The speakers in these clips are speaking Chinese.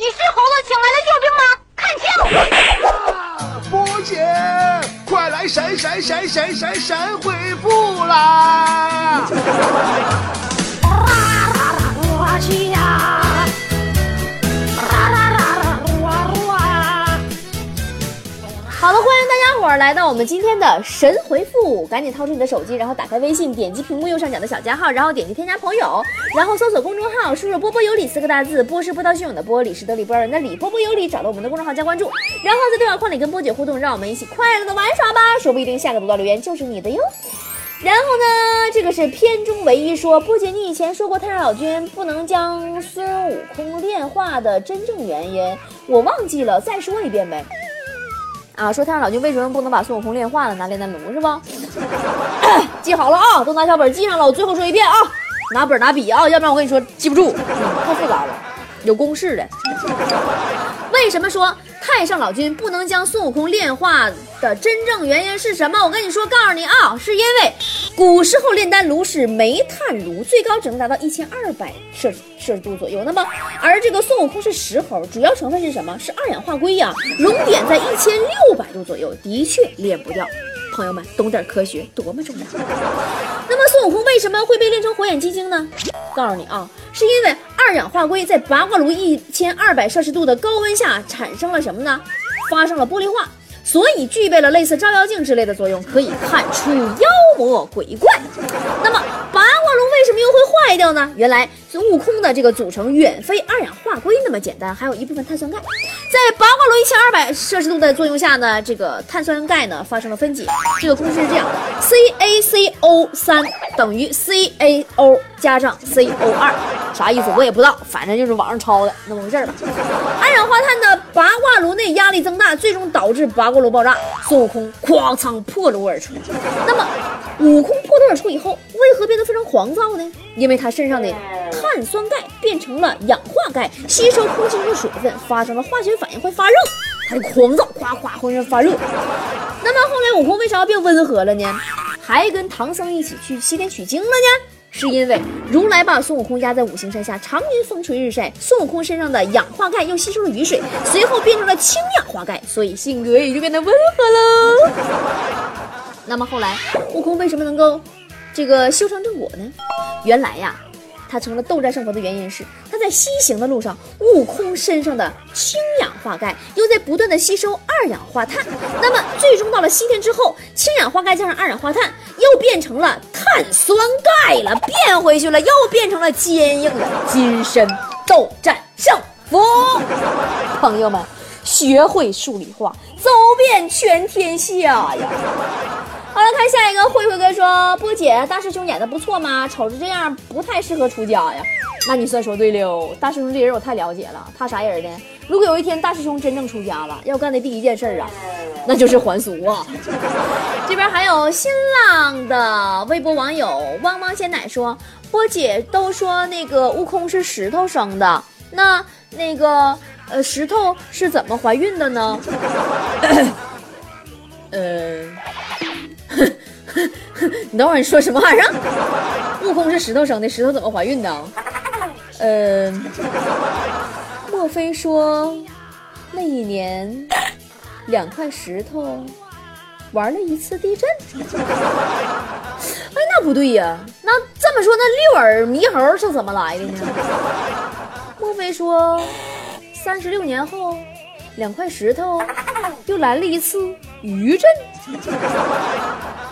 你是猴子请来的救兵吗？看清！波姐，快来神神神神神神回复啦！来到我们今天的神回复，赶紧掏出你的手机，然后打开微信，点击屏幕右上角的小加号，然后点击添加朋友，然后搜索公众号，输入“波波有理”四个大字，波是波涛汹涌的波，理是得理不饶人的理，波波有理，找到我们的公众号加关注，然后在对话框里跟波姐互动，让我们一起快乐的玩耍吧，说不一定下个读到留言就是你的哟。然后呢，这个是片中唯一说，波姐你以前说过太上老君不能将孙悟空炼化的真正原因，我忘记了，再说一遍呗。啊，说太上老君为什么不能把孙悟空炼化了，拿炼丹炉是不？记好了啊，都拿小本记上了。我最后说一遍啊，拿本拿笔啊，要不然我跟你说记不住，太复杂了，有公式的。为什么说太上老君不能将孙悟空炼化的真正原因是什么？我跟你说，告诉你啊，是因为古时候炼丹炉是煤炭炉，最高只能达到一千二百摄摄氏度左右。那么，而这个孙悟空是石猴，主要成分是什么？是二氧化硅呀，熔点在一千六百度左右，的确炼不掉。朋友们，懂点科学多么重要。那么孙悟空为什么会被炼成火眼金睛呢？告诉你啊，是因为二氧化硅在八卦炉一千二百摄氏度的高温下产生了什么呢？发生了玻璃化，所以具备了类似照妖镜之类的作用，可以看出妖魔鬼怪。那么八卦炉为什么又会坏掉呢？原来孙悟空的这个组成远非二氧化硅那么简单，还有一部分碳酸钙。在八卦炉一千二百摄氏度的作用下呢，这个碳酸钙呢发生了分解。这个公式是这样的：CaCO 三等于 CaO 加上 CO 二，啥意思我也不知道，反正就是网上抄的那么回事吧。二氧化碳的八卦炉内压力增大，最终导致八卦炉爆炸，孙悟空哐仓破炉而出。那么悟空破炉而出以后，为何变得非常狂躁呢？因为他身上的碳酸钙变成了氧化钙，吸收空气中的水分，发生了化学反应，会发热，他就狂躁，夸夸浑身发热。那么后来悟空为啥变温和了呢？还跟唐僧一起去西天取经了呢？是因为如来把孙悟空压在五行山下，常年风吹日晒，孙悟空身上的氧化钙又吸收了雨水，随后变成了氢氧化钙，所以性格也就变得温和了。那么后来悟空为什么能够这个修成正果呢？原来呀。他成了斗战胜佛的原因是，在西行的路上，悟空身上的氢氧化钙又在不断的吸收二氧化碳，那么最终到了西天之后，氢氧化钙加上二氧化碳又变成了碳酸钙了，变回去了，又变成了坚硬的金身，斗战胜佛。朋友们，学会数理化，走遍全天下呀！好了，看下一个，慧慧哥说：“波姐，大师兄演的不错吗？瞅着这样，不太适合出家呀。”那你算说对了，大师兄这人我太了解了，他啥人呢？如果有一天大师兄真正出家了，要干的第一件事啊，那就是还俗啊。这边还有新浪的微博网友汪汪鲜奶说：“波姐都说那个悟空是石头生的，那那个呃石头是怎么怀孕的呢？”呃。你等会儿，你说什么玩意儿？悟空是石头生的，石头怎么怀孕的？呃，莫非说那一年两块石头玩了一次地震？哎，那不对呀，那这么说，那六耳猕猴是怎么来的呢？莫非说三十六年后两块石头又来了一次余震？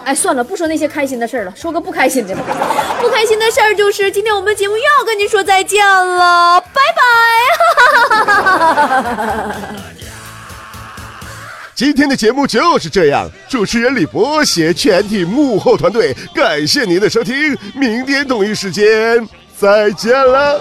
哎，算了，不说那些开心的事儿了，说个不开心的吧。不开心的事儿就是，今天我们节目又要跟您说再见了，拜拜。今天的节目就是这样，主持人李博携全体幕后团队，感谢您的收听，明天同一时间再见了。